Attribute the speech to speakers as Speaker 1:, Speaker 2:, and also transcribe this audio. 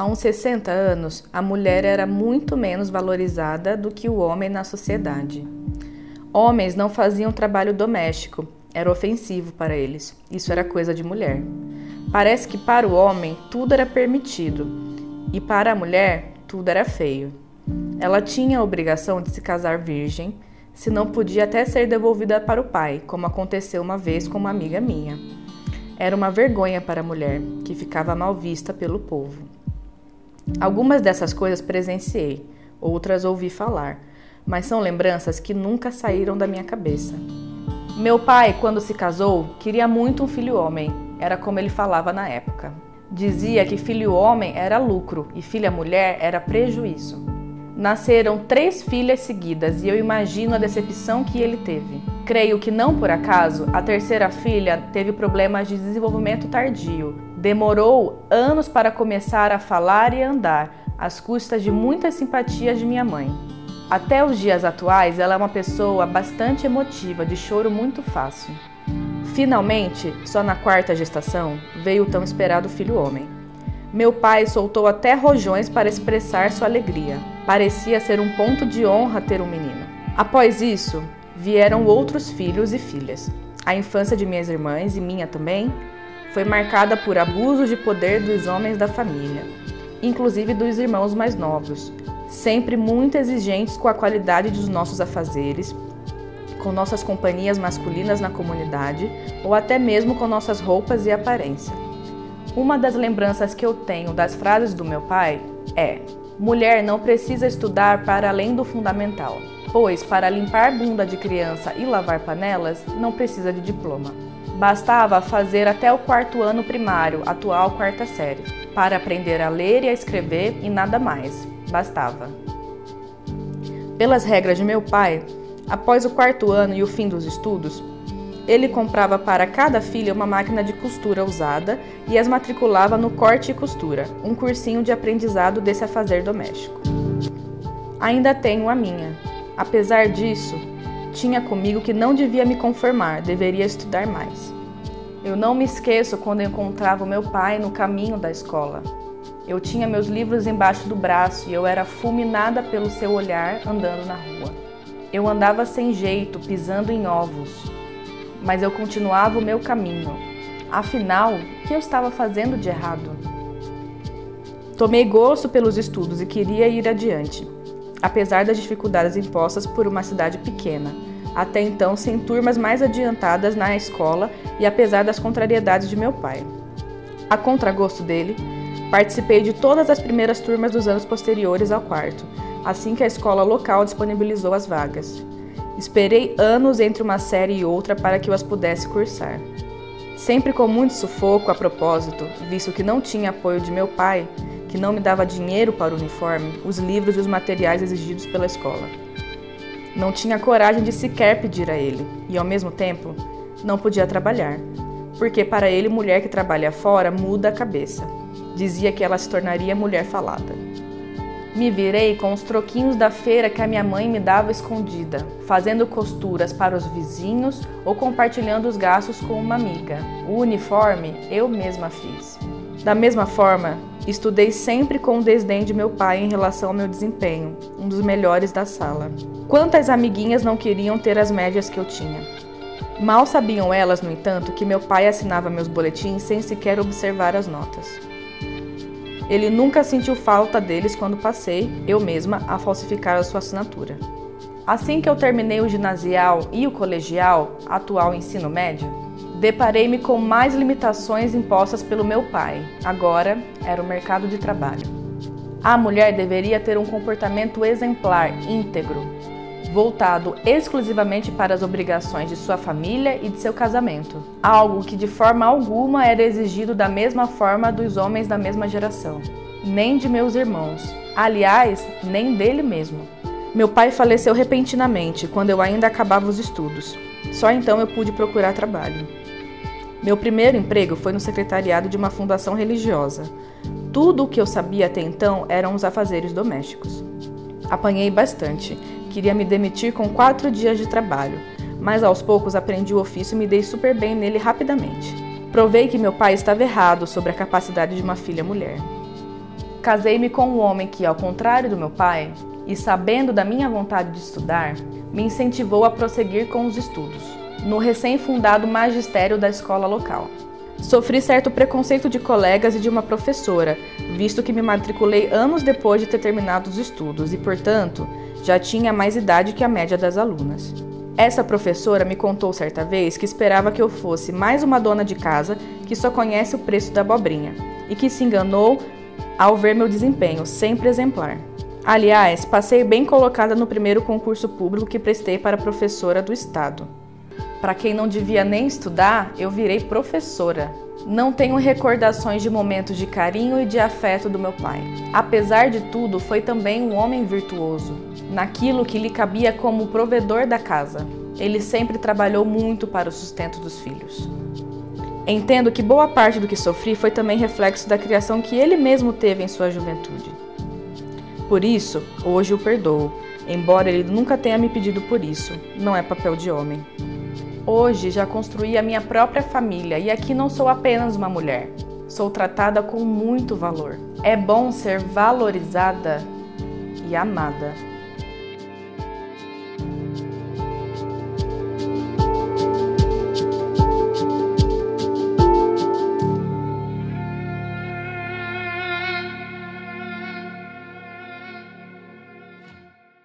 Speaker 1: Há uns 60 anos, a mulher era muito menos valorizada do que o homem na sociedade. Homens não faziam trabalho doméstico, era ofensivo para eles. Isso era coisa de mulher. Parece que para o homem tudo era permitido e para a mulher tudo era feio. Ela tinha a obrigação de se casar virgem, se não podia até ser devolvida para o pai, como aconteceu uma vez com uma amiga minha. Era uma vergonha para a mulher, que ficava mal vista pelo povo. Algumas dessas coisas presenciei, outras ouvi falar, mas são lembranças que nunca saíram da minha cabeça. Meu pai, quando se casou, queria muito um filho homem, era como ele falava na época. Dizia que filho homem era lucro e filha mulher era prejuízo. Nasceram três filhas seguidas e eu imagino a decepção que ele teve. Creio que não por acaso a terceira filha teve problemas de desenvolvimento tardio Demorou anos para começar a falar e andar, às custas de muitas simpatias de minha mãe. Até os dias atuais, ela é uma pessoa bastante emotiva, de choro muito fácil. Finalmente, só na quarta gestação, veio o tão esperado filho homem. Meu pai soltou até rojões para expressar sua alegria. Parecia ser um ponto de honra ter um menino. Após isso, vieram outros filhos e filhas. A infância de minhas irmãs e minha também foi marcada por abuso de poder dos homens da família, inclusive dos irmãos mais novos, sempre muito exigentes com a qualidade dos nossos afazeres, com nossas companhias masculinas na comunidade ou até mesmo com nossas roupas e aparência. Uma das lembranças que eu tenho das frases do meu pai é: mulher não precisa estudar para além do fundamental, pois para limpar bunda de criança e lavar panelas não precisa de diploma. Bastava fazer até o quarto ano primário, atual quarta série, para aprender a ler e a escrever e nada mais. Bastava. Pelas regras de meu pai, após o quarto ano e o fim dos estudos, ele comprava para cada filha uma máquina de costura usada e as matriculava no corte e costura, um cursinho de aprendizado desse afazer doméstico. Ainda tenho a minha. Apesar disso, tinha comigo que não devia me conformar, deveria estudar mais. Eu não me esqueço quando encontrava o meu pai no caminho da escola. Eu tinha meus livros embaixo do braço e eu era fulminada pelo seu olhar andando na rua. Eu andava sem jeito, pisando em ovos, mas eu continuava o meu caminho. Afinal, o que eu estava fazendo de errado? Tomei gosto pelos estudos e queria ir adiante apesar das dificuldades impostas por uma cidade pequena, até então sem turmas mais adiantadas na escola e apesar das contrariedades de meu pai. A contragosto dele, participei de todas as primeiras turmas dos anos posteriores ao quarto, assim que a escola local disponibilizou as vagas. Esperei anos entre uma série e outra para que eu as pudesse cursar. Sempre com muito sufoco a propósito, visto que não tinha apoio de meu pai, que não me dava dinheiro para o uniforme, os livros e os materiais exigidos pela escola. Não tinha coragem de sequer pedir a ele, e ao mesmo tempo, não podia trabalhar, porque para ele mulher que trabalha fora muda a cabeça. Dizia que ela se tornaria mulher falada. Me virei com os troquinhos da feira que a minha mãe me dava escondida, fazendo costuras para os vizinhos ou compartilhando os gastos com uma amiga. O uniforme eu mesma fiz. Da mesma forma, Estudei sempre com o desdém de meu pai em relação ao meu desempenho, um dos melhores da sala. Quantas amiguinhas não queriam ter as médias que eu tinha? Mal sabiam elas, no entanto, que meu pai assinava meus boletins sem sequer observar as notas. Ele nunca sentiu falta deles quando passei, eu mesma, a falsificar a sua assinatura. Assim que eu terminei o ginasial e o colegial, atual ensino médio, deparei-me com mais limitações impostas pelo meu pai. Agora era o mercado de trabalho. A mulher deveria ter um comportamento exemplar, íntegro, voltado exclusivamente para as obrigações de sua família e de seu casamento, algo que de forma alguma era exigido da mesma forma dos homens da mesma geração, nem de meus irmãos, aliás, nem dele mesmo. Meu pai faleceu repentinamente quando eu ainda acabava os estudos. Só então eu pude procurar trabalho. Meu primeiro emprego foi no secretariado de uma fundação religiosa. Tudo o que eu sabia até então eram os afazeres domésticos. Apanhei bastante, queria me demitir com quatro dias de trabalho, mas aos poucos aprendi o ofício e me dei super bem nele rapidamente. Provei que meu pai estava errado sobre a capacidade de uma filha mulher. Casei-me com um homem que, ao contrário do meu pai, e sabendo da minha vontade de estudar, me incentivou a prosseguir com os estudos, no recém-fundado magistério da escola local. Sofri certo preconceito de colegas e de uma professora, visto que me matriculei anos depois de ter terminado os estudos e, portanto, já tinha mais idade que a média das alunas. Essa professora me contou certa vez que esperava que eu fosse mais uma dona de casa que só conhece o preço da abobrinha e que se enganou ao ver meu desempenho, sempre exemplar. Aliás, passei bem colocada no primeiro concurso público que prestei para professora do Estado. Para quem não devia nem estudar, eu virei professora. Não tenho recordações de momentos de carinho e de afeto do meu pai. Apesar de tudo, foi também um homem virtuoso, naquilo que lhe cabia como provedor da casa. Ele sempre trabalhou muito para o sustento dos filhos. Entendo que boa parte do que sofri foi também reflexo da criação que ele mesmo teve em sua juventude. Por isso, hoje o perdoo, embora ele nunca tenha me pedido por isso. Não é papel de homem. Hoje já construí a minha própria família e aqui não sou apenas uma mulher. Sou tratada com muito valor. É bom ser valorizada e amada.